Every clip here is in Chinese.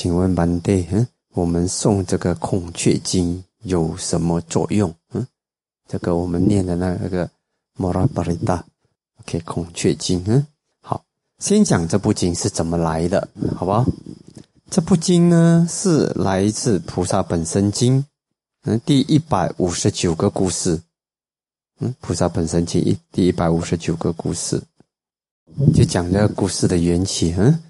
请问班弟，嗯，我们诵这个孔雀经有什么作用？嗯，这个我们念的那个摩拉巴里达，OK，孔雀经，嗯，好，先讲这部经是怎么来的，好不好？这部经呢是来自《菩萨本身经》，嗯，第一百五十九个故事，嗯，《菩萨本身经》一第一百五十九个故事，就讲这个故事的缘起，嗯。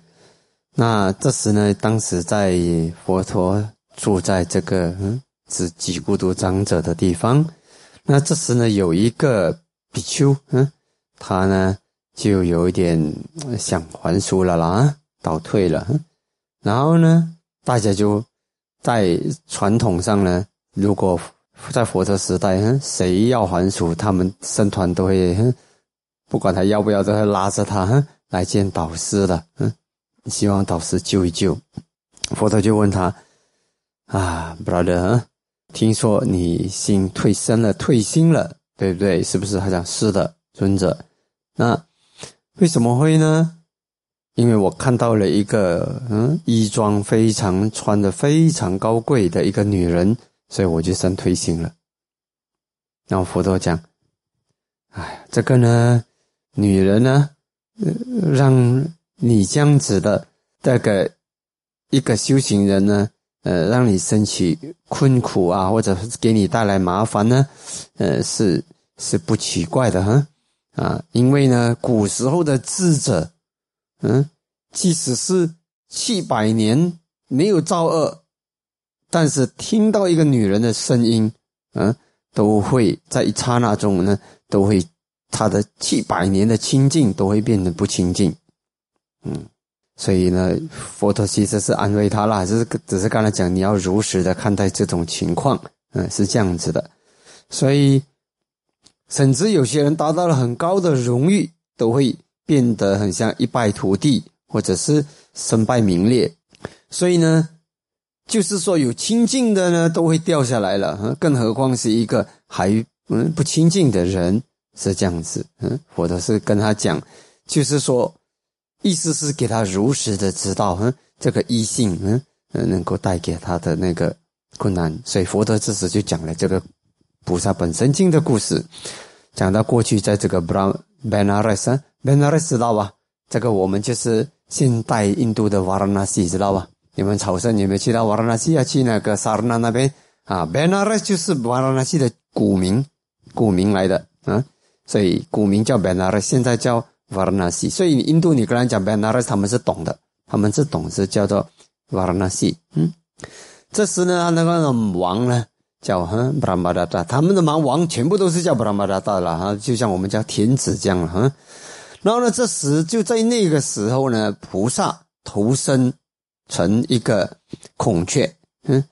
那这时呢，当时在佛陀住在这个嗯，是几孤独长者的地方。那这时呢，有一个比丘，嗯，他呢就有一点想还俗了啦，倒退了。然后呢，大家就在传统上呢，如果在佛陀时代，谁要还俗，他们僧团都会，不管他要不要，都会拉着他来见导师的，嗯。希望导师救一救，佛陀就问他：“啊，brother，听说你心退身了，退心了，对不对？是不是？”他讲：“是的，尊者。那为什么会呢？因为我看到了一个嗯，衣装非常穿的非常高贵的一个女人，所以我就生退心了。然后佛陀讲：“哎，这个呢，女人呢，让。”你这样子的这个一个修行人呢，呃，让你升起困苦啊，或者给你带来麻烦呢，呃，是是不奇怪的哈啊，因为呢，古时候的智者，嗯，即使是七百年没有造恶，但是听到一个女人的声音，嗯，都会在一刹那中呢，都会他的七百年的清净都会变得不清净。嗯，所以呢，佛陀其实是安慰他啦，只是只是刚才讲你要如实的看待这种情况，嗯，是这样子的。所以，甚至有些人达到了很高的荣誉，都会变得很像一败涂地，或者是身败名裂。所以呢，就是说有清净的呢，都会掉下来了，更何况是一个还嗯不清净的人是这样子。嗯，佛陀是跟他讲，就是说。意思是给他如实的知道，嗯，这个异性，嗯，能够带给他的那个困难。所以佛陀这时就讲了这个菩萨本身经的故事，讲到过去在这个 Bra Benares Benares 知道吧？这个我们就是现代印度的瓦拉纳西，知道吧？你们朝圣有没有去到瓦拉纳西啊？去那个萨尔纳那边啊？Benares 就是瓦拉纳西的古名，古名来的，嗯，所以古名叫 Benares，现在叫。瓦拉纳西，所以印度你跟他讲班纳尔他们是懂的，他们是懂，是叫做瓦拉纳西。嗯，这时呢，那个王呢叫哈布拉玛达达，他们的王王全部都是叫布拉玛达达了哈，就像我们叫天子这样了哈。然后呢，这时就在那个时候呢，菩萨投身成一个孔雀，嗯，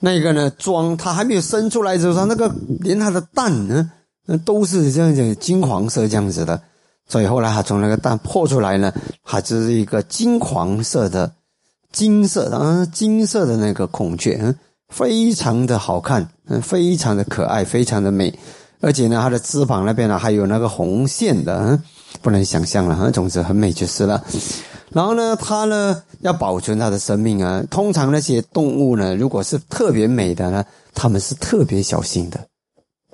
那个呢装他还没有生出来的时候，那个连他的蛋呢，都是这样子金黄色这样子的。所以后来他从那个蛋破出来呢，它就是一个金黄色的、金色，嗯，金色的那个孔雀，嗯，非常的好看，嗯，非常的可爱，非常的美，而且呢，它的翅膀那边呢还有那个红线的，嗯，不能想象了，总之很美就是了。然后呢，它呢要保存它的生命啊，通常那些动物呢，如果是特别美的呢，它们是特别小心的。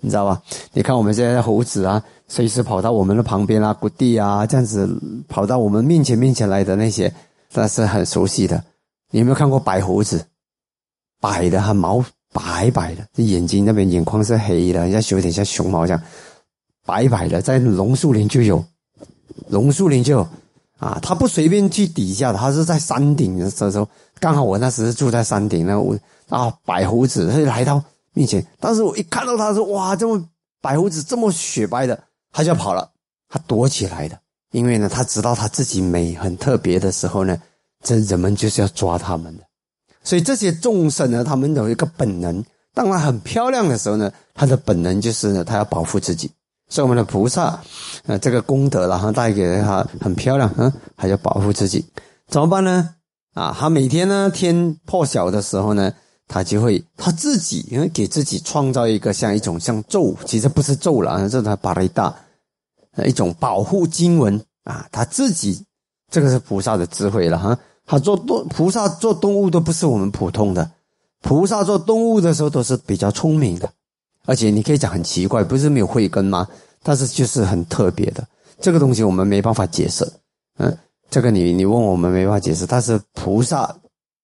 你知道吧？你看我们现在猴子啊，随时跑到我们的旁边啊、谷地啊，这样子跑到我们面前面前来的那些，那是很熟悉的。你有没有看过白猴子？白的，它毛白白的，眼睛那边眼眶是黑的，像有点像熊猫这样，白白的，在榕树林就有，榕树林就有啊。它不随便去底下的，它是在山顶的时候，刚好我那时住在山顶，那我啊，白猴子它就来到。面前，当时我一看到他说：“哇，这么白胡子，这么雪白的，他就跑了，他躲起来的。因为呢，他知道他自己美很特别的时候呢，这人们就是要抓他们的。所以这些众生呢，他们有一个本能，当他很漂亮的时候呢，他的本能就是呢，他要保护自己。所以我们的菩萨，呃，这个功德然后带给他很漂亮，嗯，还要保护自己，怎么办呢？啊，他每天呢，天破晓的时候呢。他就会他自己，因为给自己创造一个像一种像咒，其实不是咒了，这是他巴雷大，一种保护经文啊。他自己这个是菩萨的智慧了哈，他做动菩萨做动物都不是我们普通的，菩萨做动物的时候都是比较聪明的，而且你可以讲很奇怪，不是没有慧根吗？但是就是很特别的，这个东西我们没办法解释。嗯，这个你你问我们没办法解释。但是菩萨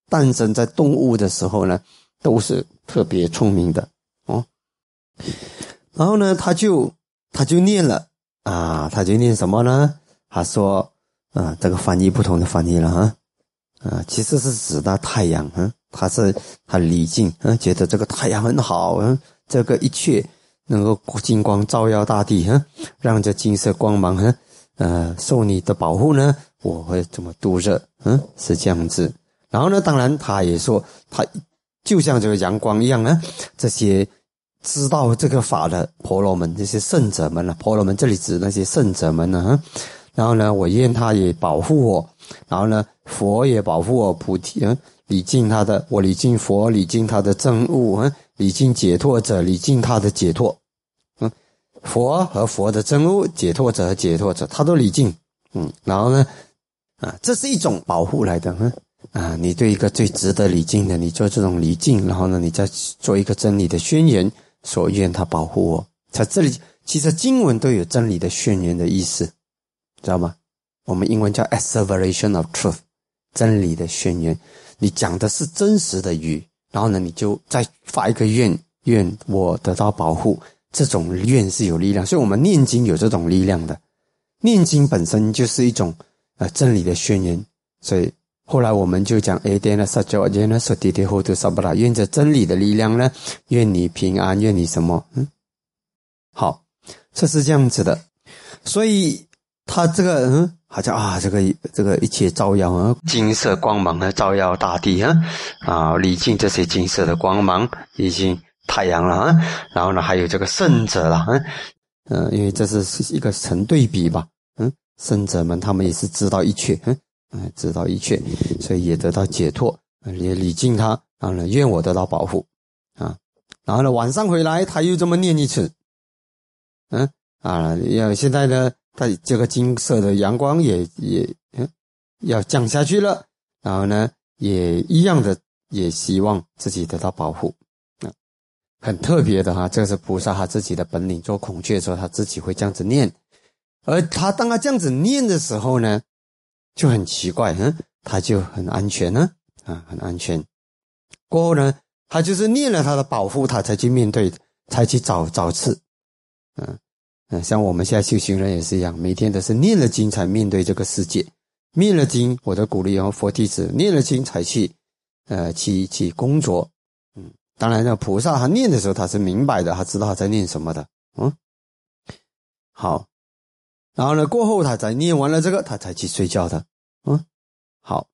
诞生在动物的时候呢，都是特别聪明的哦。然后呢，他就他就念了啊，他就念什么呢？他说啊，这个翻译不同的翻译了哈啊，其实是指的太阳啊，他是他礼敬嗯，觉得这个太阳很好啊，这个一切。能够金光照耀大地，啊，让这金色光芒，啊，呃，受你的保护呢，我会怎么度日？嗯，是这样子。然后呢，当然他也说，他就像这个阳光一样呢，这些知道这个法的婆罗门，这些圣者们呢，婆罗门这里指那些圣者们呢，然后呢，我愿他也保护我，然后呢，佛也保护我，菩提，嗯，礼敬他的，我礼敬佛，礼敬他的真物，嗯。礼敬解脱者，礼敬他的解脱，嗯，佛和佛的真物，解脱者和解脱者，他都礼敬，嗯，然后呢，啊，这是一种保护来的，嗯，啊，你对一个最值得礼敬的，你做这种礼敬，然后呢，你再做一个真理的宣言，所愿他保护我。在这里，其实经文都有真理的宣言的意思，知道吗？我们英文叫 assertion of truth，真理的宣言，你讲的是真实的语。然后呢，你就再发一个愿，愿我得到保护。这种愿是有力量，所以我们念经有这种力量的。念经本身就是一种呃真理的宣言。所以后来我们就讲，哎，点了撒娇，点了说，滴滴呼嘟撒不啦，愿着真理的力量呢，愿你平安，愿你什么？嗯，好，这是这样子的。所以他这个嗯。好像啊，这个这个一切照耀啊，金色光芒啊，照耀大地啊，啊，礼敬这些金色的光芒，已经太阳了啊。然后呢，还有这个圣者了，嗯嗯，因为这是一个成对比吧，嗯，圣者们他们也是知道一切，嗯嗯，知道一切，所以也得到解脱，也礼敬他，然后呢，愿我得到保护啊。然后呢，晚上回来他又这么念一次，嗯啊，要现在呢。他这个金色的阳光也也嗯要降下去了，然后呢也一样的也希望自己得到保护，很特别的哈，这是菩萨他自己的本领。做孔雀的时候，他自己会这样子念，而他当他这样子念的时候呢，就很奇怪，嗯，他就很安全呢，啊，很安全。过后呢，他就是念了他的保护，他才去面对，才去找找刺，嗯。嗯，像我们现在修行人也是一样，每天都是念了经才面对这个世界，念了经，我的鼓励哦，佛弟子念了经才去，呃，去去工作。嗯，当然，呢菩萨他念的时候他是明白的，他知道他在念什么的。嗯，好，然后呢，过后他才念完了这个，他才去睡觉的。嗯，好，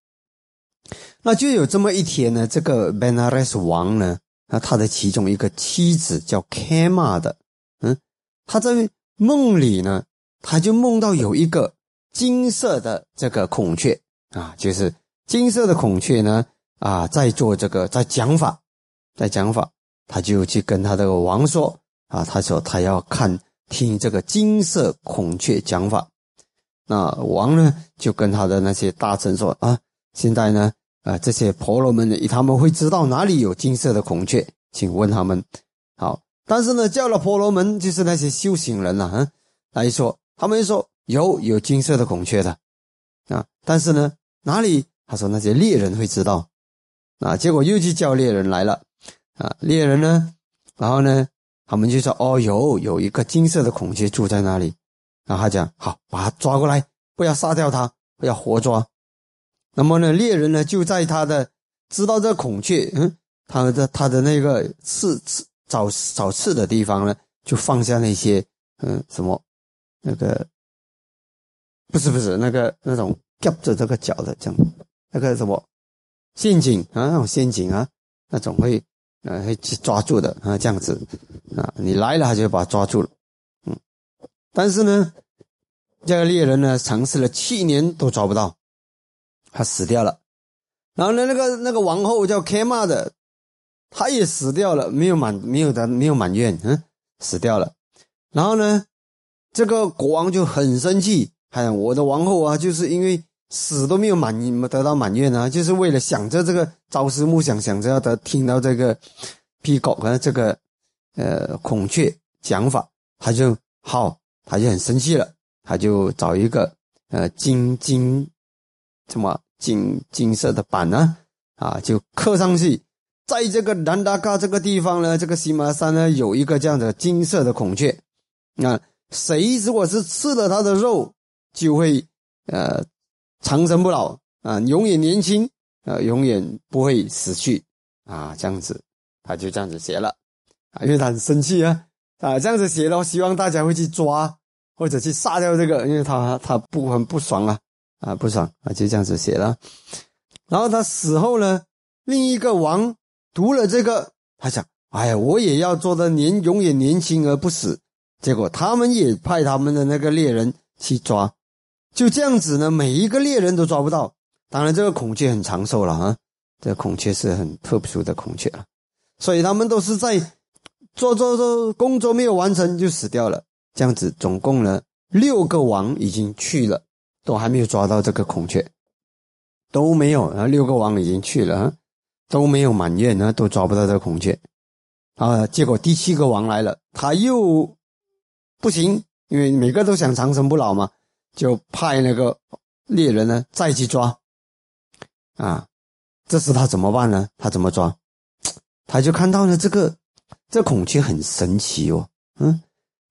那就有这么一天呢，这个 Benares 王呢，那他的其中一个妻子叫 Kama 的，嗯，他在。梦里呢，他就梦到有一个金色的这个孔雀啊，就是金色的孔雀呢啊，在做这个在讲法，在讲法，他就去跟他的王说啊，他说他要看听这个金色孔雀讲法。那王呢就跟他的那些大臣说啊，现在呢啊这些婆罗门他们会知道哪里有金色的孔雀，请问他们好。但是呢，叫了婆罗门，就是那些修行人呐，嗯，来说，他们说有有金色的孔雀的，啊，但是呢，哪里？他说那些猎人会知道，啊，结果又去叫猎人来了，啊，猎人呢，然后呢，他们就说，哦，有有一个金色的孔雀住在那里，然后他讲，好，把他抓过来，不要杀掉他，不要活抓。那么呢，猎人呢就在他的知道这孔雀，嗯，他的他的那个刺刺。找找刺的地方呢，就放下那些嗯什么那个不是不是那个那种夹着这个脚的这样那个什么陷阱啊那种陷阱啊那种会呃去抓住的啊这样子啊你来了他就把抓住了嗯但是呢这个猎人呢尝试了七年都抓不到他死掉了然后呢那个那个王后叫 Kama 的。他也死掉了，没有满，没有的，没有满愿，嗯，死掉了。然后呢，这个国王就很生气，哎，我的王后啊，就是因为死都没有满得到满愿啊，就是为了想着这个朝思暮想，想着要得听到这个皮狗和这个呃孔雀讲法，他就好，他就很生气了，他就找一个呃金金什么金金色的板呢啊，就刻上去，在这个南达嘎这个地方呢，这个喜马山呢有一个这样的金色的孔雀，那谁如果是吃了它的肉，就会呃。长生不老啊，永远年轻，啊，永远不会死去啊，这样子，他就这样子写了啊，因为他很生气啊啊，这样子写了，希望大家会去抓或者去杀掉这个，因为他他不很不爽啊啊不爽啊，就这样子写了。然后他死后呢，另一个王读了这个，他想，哎呀，我也要做的年永远年轻而不死。结果他们也派他们的那个猎人去抓。就这样子呢，每一个猎人都抓不到。当然，这个孔雀很长寿了啊，这孔雀是很特殊的孔雀了，所以他们都是在做做做工作没有完成就死掉了。这样子，总共呢六个王已经去了，都还没有抓到这个孔雀，都没有啊。六个王已经去了，都没有满月呢，都抓不到这个孔雀。啊，结果第七个王来了，他又不行，因为每个都想长生不老嘛。就派那个猎人呢再去抓，啊，这时他怎么办呢？他怎么抓？他就看到了这个这孔雀很神奇哦，嗯，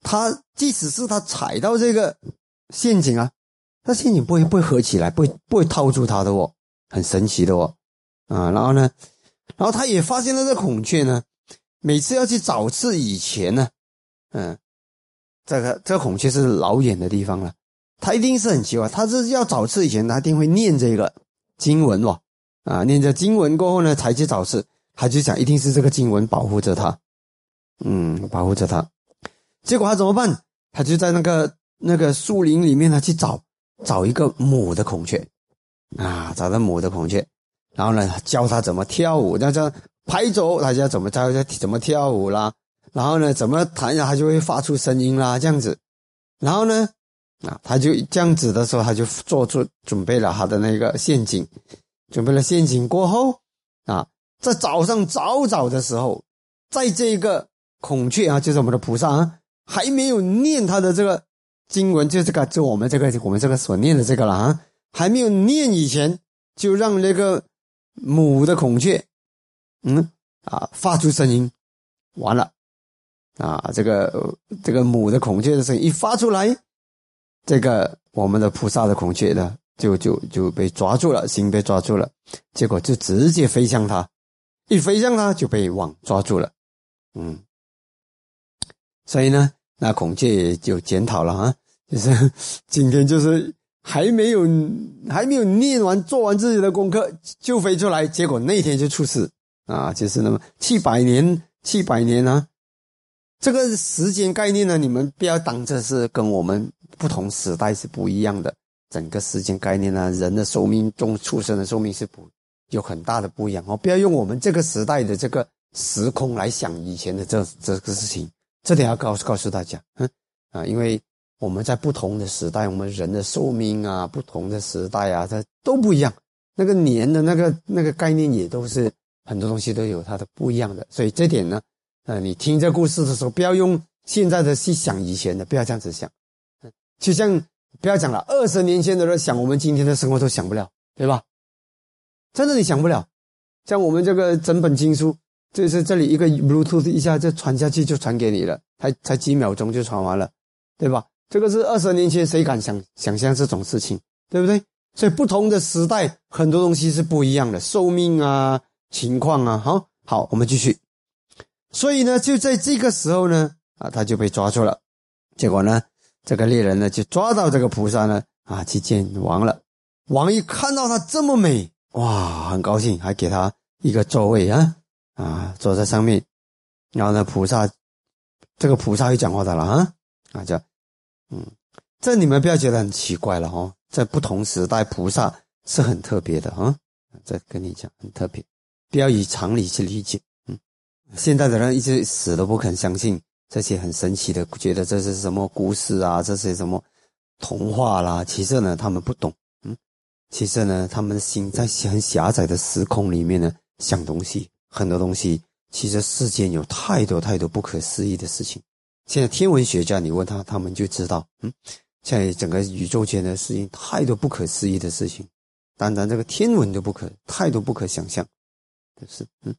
他即使是他踩到这个陷阱啊，那陷阱不会不会合起来，不会不会套住他的哦，很神奇的哦，啊，然后呢，然后他也发现了这孔雀呢，每次要去找刺以前呢，嗯，这个这孔雀是老远的地方了。他一定是很奇怪，他是要找刺以前，他一定会念这个经文哇，啊，念着经文过后呢，才去找刺。他就想，一定是这个经文保护着他，嗯，保护着他。结果他怎么办？他就在那个那个树林里面呢去找找一个母的孔雀，啊，找到母的孔雀，然后呢教他怎么跳舞，那叫拍走，他就怎么教怎么跳舞啦，然后呢怎么弹，他就会发出声音啦，这样子，然后呢。啊，他就这样子的时候，他就做出准备了他的那个陷阱，准备了陷阱过后，啊，在早上早早的时候，在这个孔雀啊，就是我们的菩萨啊，还没有念他的这个经文，就这个，就我们这个我们这个所念的这个了啊，还没有念以前，就让那个母的孔雀，嗯啊，发出声音，完了，啊，这个这个母的孔雀的声音一发出来。这个我们的菩萨的孔雀呢，就就就被抓住了，心被抓住了，结果就直接飞向他，一飞向他就被网抓住了，嗯，所以呢，那孔雀也就检讨了啊，就是 今天就是还没有还没有念完做完自己的功课就飞出来，结果那天就出事啊，就是那么七百年七百年啊，这个时间概念呢，你们不要当这是跟我们。不同时代是不一样的，整个时间概念呢，人的寿命、中畜生的寿命是不有很大的不一样哦。不要用我们这个时代的这个时空来想以前的这这个事情，这点要告诉告诉大家，嗯啊，因为我们在不同的时代，我们人的寿命啊，不同的时代啊，它都不一样。那个年的那个那个概念也都是很多东西都有它的不一样的，所以这点呢，呃，你听这故事的时候，不要用现在的去想以前的，不要这样子想。就像不要讲了，二十年前的人想我们今天的生活都想不了，对吧？真的你想不了。像我们这个整本经书，就是这里一个 Bluetooth 一下就传下去就传给你了，才才几秒钟就传完了，对吧？这个是二十年前谁敢想想象这种事情，对不对？所以不同的时代，很多东西是不一样的，寿命啊、情况啊，好，好，我们继续。所以呢，就在这个时候呢，啊，他就被抓住了，结果呢？这个猎人呢，就抓到这个菩萨呢，啊，去见王了。王一看到他这么美，哇，很高兴，还给他一个座位啊，啊，坐在上面。然后呢，菩萨，这个菩萨又讲话的了啊，啊，叫，嗯，这你们不要觉得很奇怪了哦，在不同时代，菩萨是很特别的啊。这跟你讲很特别，不要以常理去理解。嗯，现在的人一直死都不肯相信。这些很神奇的，觉得这是什么故事啊？这些什么童话啦？其实呢，他们不懂。嗯，其实呢，他们的心在很狭窄的时空里面呢，想东西，很多东西。其实世间有太多太多不可思议的事情。现在天文学家，你问他，他们就知道，嗯，在整个宇宙间的事情，太多不可思议的事情。单单这个天文都不可，太多不可想象的事，嗯。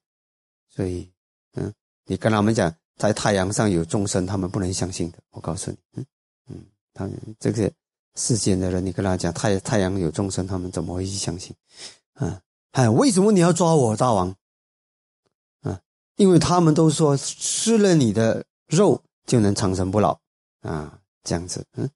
所以，嗯，你跟他们讲，在太阳上有众生，他们不能相信的。我告诉你，嗯嗯，他这个世间的人，你跟他讲太太阳有众生，他们怎么会去相信？啊，哎，为什么你要抓我，大王？啊，因为他们都说吃了你的肉就能长生不老啊，这样子，嗯。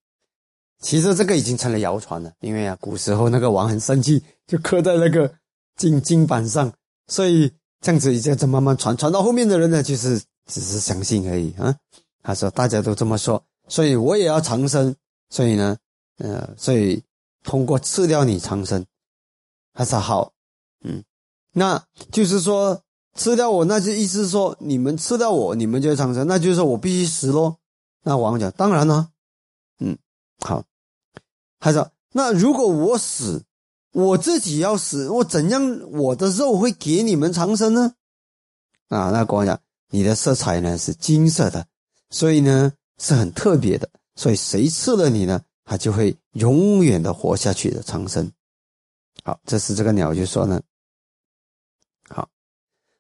其实这个已经成了谣传了，因为啊，古时候那个王很生气，就刻在那个金金板上，所以。这样子一直在慢慢传，传到后面的人呢，就是只是相信而已啊。他说大家都这么说，所以我也要长生。所以呢，呃，所以通过吃掉你长生，他说好，嗯，那就是说吃掉我，那就意思说你们吃掉我，你们就长生，那就是说我必须死喽。那王讲当然了，嗯，好，他说那如果我死。我自己要死，我怎样我的肉会给你们长生呢？啊，那国王讲，你的色彩呢是金色的，所以呢是很特别的，所以谁吃了你呢，他就会永远的活下去的长生。好，这是这个鸟就说呢，好，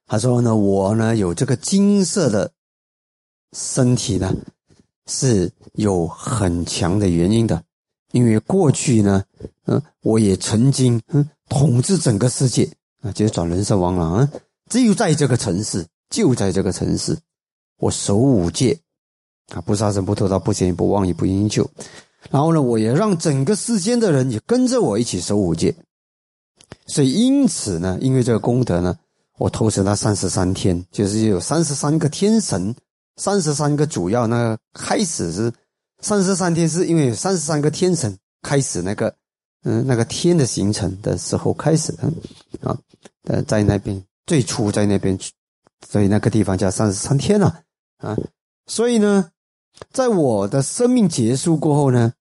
他说呢，我呢有这个金色的身体呢，是有很强的原因的。因为过去呢，嗯，我也曾经嗯统治整个世界啊，就是转轮圣王了啊。只有在这个城市，就在这个城市，我守五戒啊，不杀生、不偷盗、不奸淫、不妄语、不饮酒。然后呢，我也让整个世间的人也跟着我一起守五戒。所以因此呢，因为这个功德呢，我投生了三十三天，就是有三十三个天神，三十三个主要那开始是。三十三天是因为三十三个天神开始那个，嗯，那个天的形成的时候开始的，啊，呃，在那边最初在那边，所以那个地方叫三十三天了，啊，所以呢，在我的生命结束过后呢，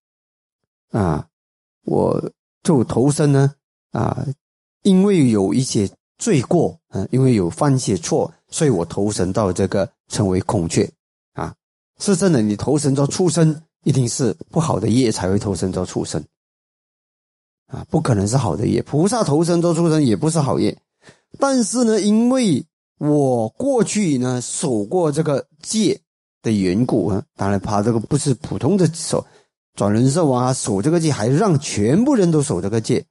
啊，我就投生呢，啊，因为有一些罪过，啊，因为有犯一些错，所以我投生到这个成为孔雀，啊，是真的，你投生到畜生。一定是不好的业才会投生做畜生，啊，不可能是好的业。菩萨投生做畜生也不是好业，但是呢，因为我过去呢守过这个戒的缘故啊，当然他这个不是普通的守，转轮圣王啊守这个戒，还让全部人都守这个戒，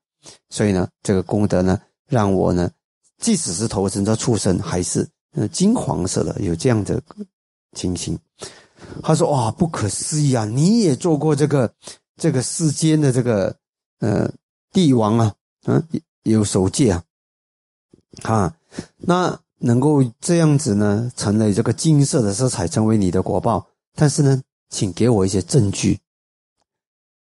所以呢，这个功德呢，让我呢，即使是投生到畜生，还是呃金黄色的，有这样的情形。他说：“哇，不可思议啊！你也做过这个这个世间的这个呃帝王啊，嗯，有守戒啊，啊，那能够这样子呢，成了这个金色的色彩，成为你的国报。但是呢，请给我一些证据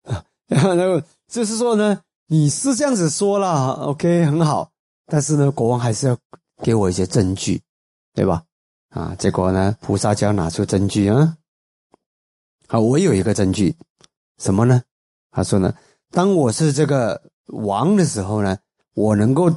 啊。然后就是说呢，你是这样子说了，OK，很好。但是呢，国王还是要给我一些证据，对吧？啊，结果呢，菩萨就要拿出证据啊。”啊，我有一个证据，什么呢？他说呢，当我是这个王的时候呢，我能够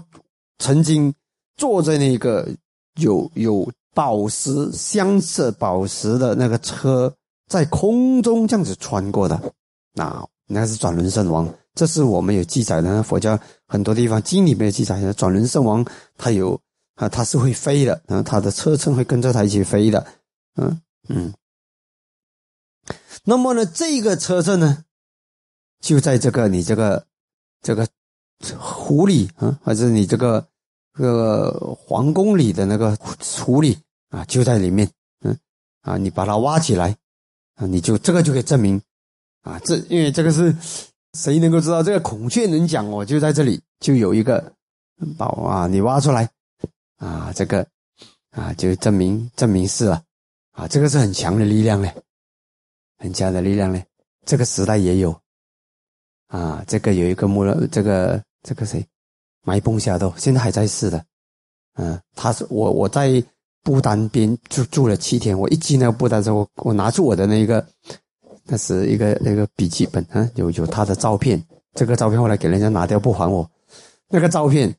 曾经坐在那个有有宝石镶色宝石的那个车，在空中这样子穿过的，那那是转轮圣王，这是我们有记载的。佛教很多地方经里面记载，转轮圣王他有啊，他是会飞的，然后他的车身会跟着他一起飞的，嗯嗯。那么呢，这个车阵呢，就在这个你这个这个湖里啊，还是你这个这个皇宫里的那个湖里啊，就在里面。嗯啊，你把它挖起来啊，你就这个就可以证明啊，这因为这个是谁能够知道？这个孔雀能讲哦，就在这里就有一个宝啊，你挖出来啊，这个啊就证明证明是了啊，这个是很强的力量嘞。很强的力量呢，这个时代也有，啊，这个有一个木，这个这个谁，埋崩下豆，现在还在世的，嗯，他是我我在不丹边住住了七天，我一进那个不丹之后，我拿出我的那个，那是一个那个笔记本啊，有有他的照片，这个照片后来给人家拿掉不还我，那个照片，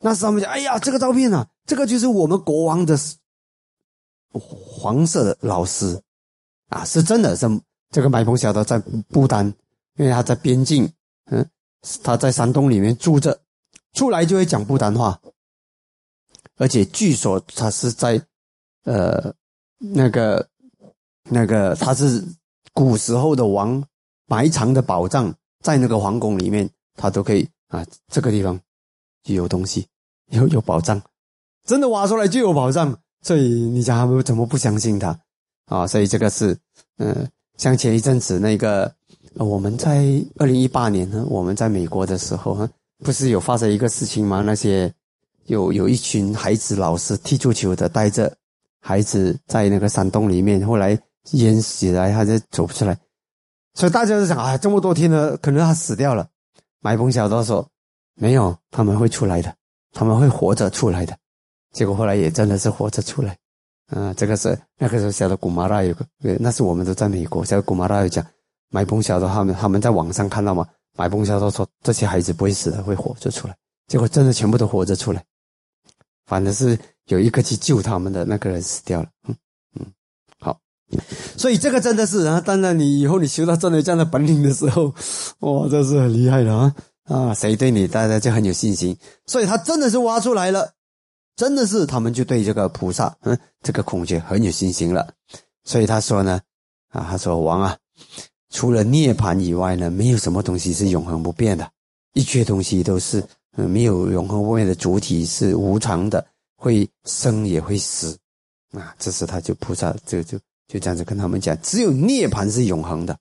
那是他们讲，哎呀，这个照片啊，这个就是我们国王的黄色的老师。啊，是真的是这个买棚小的在不丹，因为他在边境，嗯，他在山洞里面住着，出来就会讲不丹话，而且据说他是在呃那个那个他是古时候的王埋藏的宝藏，在那个皇宫里面，他都可以啊，这个地方就有东西，有有宝藏，真的挖出来就有宝藏。所以你讲他们怎么不相信他啊？所以这个是，嗯，像前一阵子那个，我们在二零一八年呢，我们在美国的时候哈，不是有发生一个事情吗？那些有有一群孩子老师踢足球的，带着孩子在那个山洞里面，后来淹死来，他就走不出来。所以大家都想啊，这么多天了，可能他死掉了。买风小道说，没有，他们会出来的，他们会活着出来的。结果后来也真的是活着出来，啊，这个是那个时候小的古马拉有个，那是我们都在美国，小的古马拉有讲，买崩小的他们他们在网上看到嘛，买崩小的说这些孩子不会死的，会活着出来，结果真的全部都活着出来，反正是有一个去救他们的那个人死掉了，嗯嗯，好，所以这个真的是啊，当然你以后你修到真的这样的本领的时候，哇，这是很厉害的啊。啊，谁对你大家就很有信心，所以他真的是挖出来了。真的是他们就对这个菩萨，嗯，这个孔雀很有信心了，所以他说呢，啊，他说王啊，除了涅槃以外呢，没有什么东西是永恒不变的，一切东西都是，嗯，没有永恒不变的主体是无常的，会生也会死，啊，这是他就菩萨就就就这样子跟他们讲，只有涅槃是永恒的，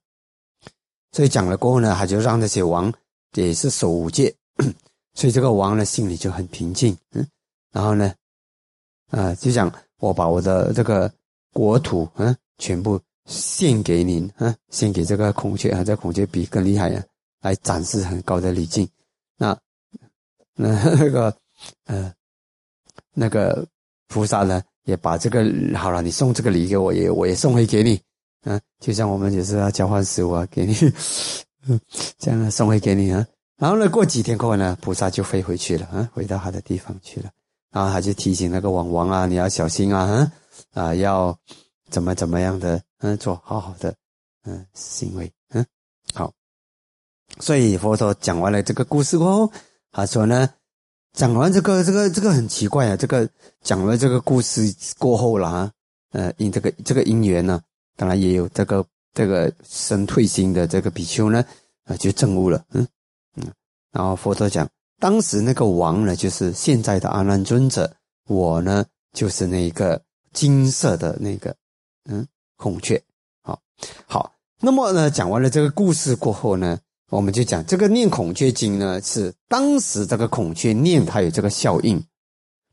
所以讲了过后呢，他就让那些王也是守戒，所以这个王呢心里就很平静，嗯。然后呢，啊，就想我把我的这个国土，嗯，全部献给您，啊，献给这个孔雀啊，这孔雀比更厉害啊，来展示很高的礼敬。那那 那个呃，那个菩萨呢，也把这个好了，你送这个礼给我，也我也送回给你，嗯，就像我们也是要交换食物啊，给你，这样送回给你啊。然后呢，过几天过后呢，菩萨就飞回去了，啊，回到他的地方去了。然后他就提醒那个王王啊，你要小心啊，啊，要怎么怎么样的，嗯，做好好的，嗯，行为，嗯，好。所以佛陀讲完了这个故事过后，他说呢，讲完这个这个这个很奇怪啊，这个讲了这个故事过后了啊，呃，因这个这个因缘呢，当然也有这个这个生退心的这个比丘呢，啊，就证悟了，嗯嗯，然后佛陀讲。当时那个王呢，就是现在的阿难尊者，我呢就是那个金色的那个，嗯，孔雀。好，好，那么呢，讲完了这个故事过后呢，我们就讲这个念孔雀经呢，是当时这个孔雀念它有这个效应，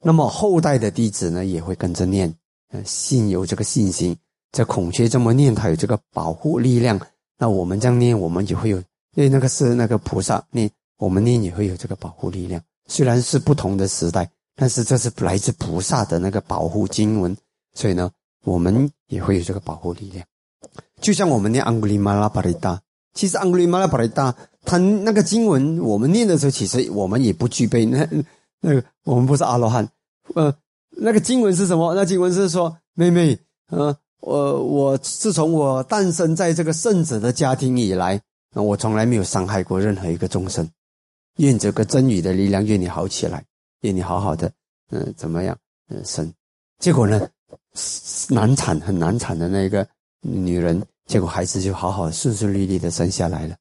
那么后代的弟子呢也会跟着念，呃，信有这个信心，这孔雀这么念，它有这个保护力量，那我们这样念，我们也会有，因为那个是那个菩萨念。我们念也会有这个保护力量，虽然是不同的时代，但是这是来自菩萨的那个保护经文，所以呢，我们也会有这个保护力量。就像我们念安古里马拉巴里达，其实安古里马拉巴里达，他那个经文我们念的时候，其实我们也不具备那那个，我们不是阿罗汉。呃，那个经文是什么？那经文是说，妹妹，呃，我我自从我诞生在这个圣者的家庭以来，我从来没有伤害过任何一个众生。愿这个真语的力量，愿你好起来，愿你好好的，嗯，怎么样，嗯，生。结果呢，难产很难产的那个女人，结果孩子就好好顺顺利利的生下来了。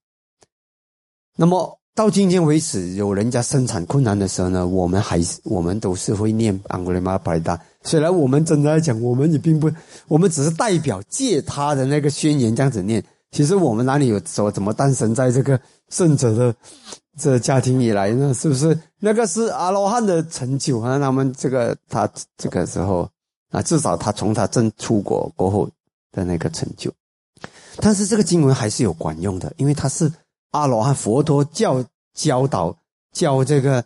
那么到今天为止，有人家生产困难的时候呢，我们还是我们都是会念安古里玛巴达。虽然我们真的来讲，我们也并不，我们只是代表借他的那个宣言这样子念。其实我们哪里有说怎么诞生在这个圣者的？这家庭以来呢，是不是那个是阿罗汉的成就啊？他们这个他这个时候啊，至少他从他真出国过后的那个成就，但是这个经文还是有管用的，因为他是阿罗汉佛陀教教导教这个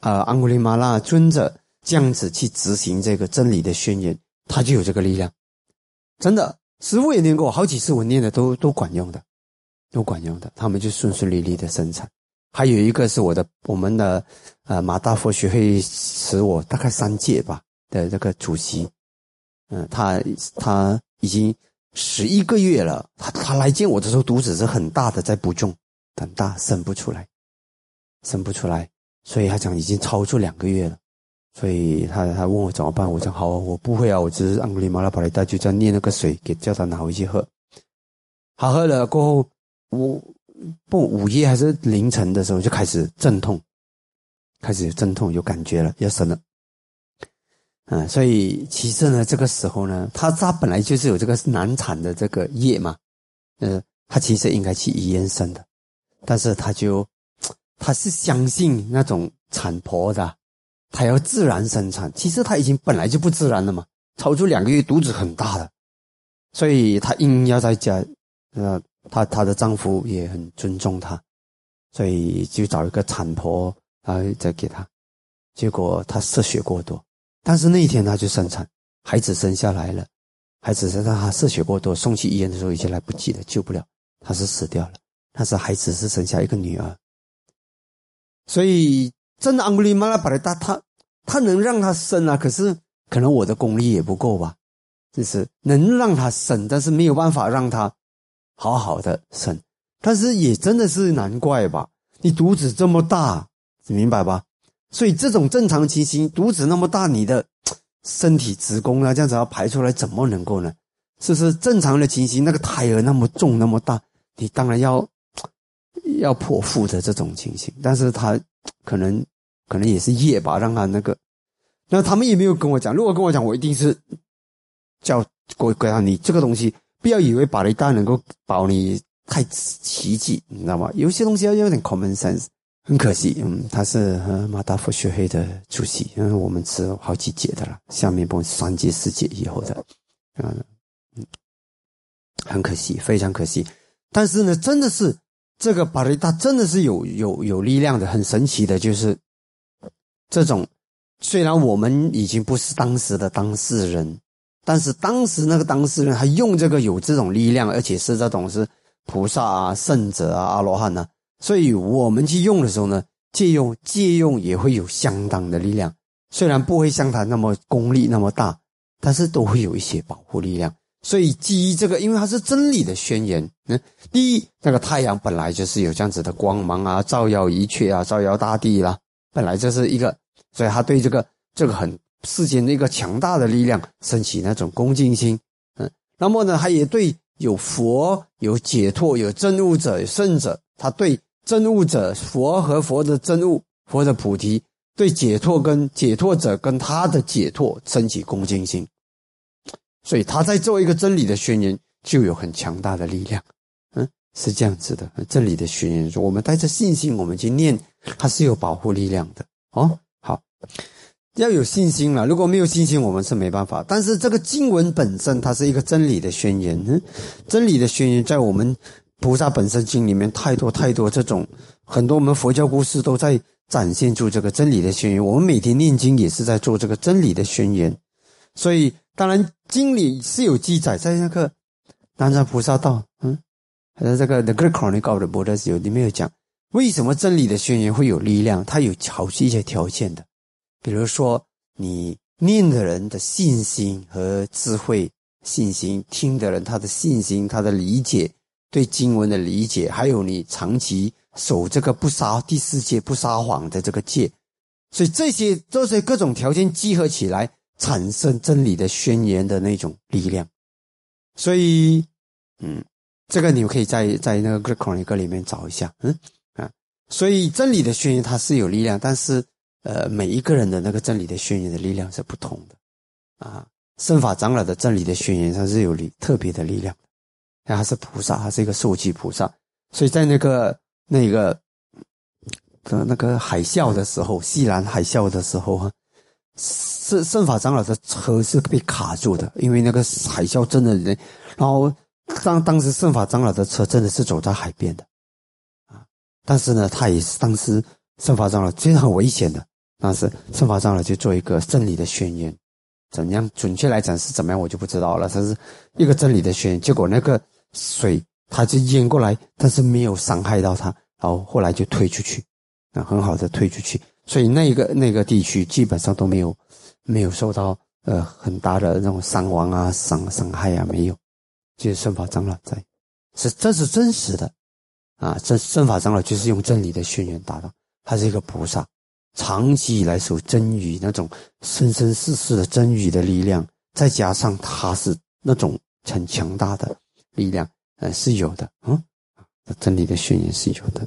呃安古里马拉尊者这样子去执行这个真理的宣言，他就有这个力量。真的，师傅也念过好几次，我念的都都管用的，都管用的，他们就顺顺利利的生产。还有一个是我的我们的呃马大佛学会使我大概三届吧的这个主席，嗯，他他已经十一个月了，他他来见我的时候肚子是很大的，在不重，很大生不出来，生不出来，所以他讲已经超出两个月了，所以他他问我怎么办，我讲好啊，我不会啊，我只是安古里马拉巴雷达就这样念那个水给叫他拿回去喝，好喝了过后我。不，午夜还是凌晨的时候就开始阵痛，开始阵痛，有感觉了，要生了。嗯，所以其实呢，这个时候呢，他他本来就是有这个难产的这个业嘛，呃，他其实应该去医院生的，但是他就他是相信那种产婆的，他要自然生产，其实他已经本来就不自然了嘛，超出两个月肚子很大的，所以他硬要在家，呃。她她的丈夫也很尊重她，所以就找一个产婆，然后再给她。结果她失血过多，但是那一天她就生产，孩子生下来了，孩子是她失血过多，送去医院的时候已经来不及了，救不了，她是死掉了。但是孩子是生下一个女儿，所以真的安古里马拉巴雷达，他他能让他生啊，可是可能我的功力也不够吧，就是能让他生，但是没有办法让他。好好的生，但是也真的是难怪吧？你肚子这么大，你明白吧？所以这种正常情形，肚子那么大，你的 身体子宫啊，这样子要排出来，怎么能够呢？是不是正常的情形？那个胎儿那么重那么大，你当然要 要剖腹的这种情形。但是他可能可能也是夜吧，让他那个，那他们也没有跟我讲。如果跟我讲，我一定是叫给给他你这个东西。不要以为巴雷达能够保你太奇迹，你知道吗？有些东西要有点 common sense。很可惜，嗯，他是马达夫学会的主席，因为我们是好几届的了，下面不三届、四届以后的，嗯，很可惜，非常可惜。但是呢，真的是这个巴雷达真的是有有有力量的，很神奇的，就是这种。虽然我们已经不是当时的当事人。但是当时那个当事人还用这个有这种力量，而且是这种是菩萨啊、圣者啊、阿罗汉呢，所以我们去用的时候呢，借用借用也会有相当的力量，虽然不会像他那么功力那么大，但是都会有一些保护力量。所以基于这个，因为它是真理的宣言。嗯，第一，那个太阳本来就是有这样子的光芒啊，照耀一切啊，照耀大地啦，本来就是一个，所以他对这个这个很。世间的一个强大的力量，升起那种恭敬心，嗯，那么呢，他也对有佛、有解脱、有真悟者、有圣者，他对真悟者、佛和佛的真悟、佛的菩提，对解脱跟解脱者跟他的解脱升起恭敬心，所以他在做一个真理的宣言，就有很强大的力量，嗯，是这样子的，真理的宣言说，我们带着信心，我们去念，它是有保护力量的，哦，好。要有信心了，如果没有信心，我们是没办法。但是这个经文本身，它是一个真理的宣言。嗯，真理的宣言在我们菩萨本身经里面太多太多这种很多我们佛教故事都在展现出这个真理的宣言。我们每天念经也是在做这个真理的宣言。所以，当然经里是有记载，在那个南传菩萨道，嗯，还是这个 The Great Chronicle 的波德斯有里面有讲，为什么真理的宣言会有力量？它有好一些条件的。比如说，你念的人的信心和智慧，信心听的人他的信心，他的理解对经文的理解，还有你长期守这个不杀第四戒不撒谎的这个戒，所以这些都是各种条件集合起来产生真理的宣言的那种力量。所以，嗯，这个你们可以在在那个《Great Chronicle》里面找一下，嗯啊，所以真理的宣言它是有力量，但是。呃，每一个人的那个真理的宣言的力量是不同的，啊，圣法长老的真理的宣言它是有力特别的力量，他是菩萨，他是一个受记菩萨，所以在那个那个的那个海啸的时候，西南海啸的时候哈，圣圣法长老的车是被卡住的，因为那个海啸真的人，然后当当时圣法长老的车真的是走在海边的，啊，但是呢，他也是当时。圣法长老其实很危险的，但是圣法长老就做一个真理的宣言，怎样准确来讲是怎么样我就不知道了。他是一个真理的宣言，结果那个水它就淹过来，但是没有伤害到他，然后后来就推出去，啊，很好的推出去，所以那个那个地区基本上都没有没有受到呃很大的那种伤亡啊、伤伤害啊，没有，就是圣法长老在，是这是真实的，啊，这圣法长老就是用真理的宣言达到，他是一个菩萨，长期以来守真语那种生生世世的真语的力量，再加上他是那种很强大的力量，呃，是有的，嗯。真理的宣言是有的。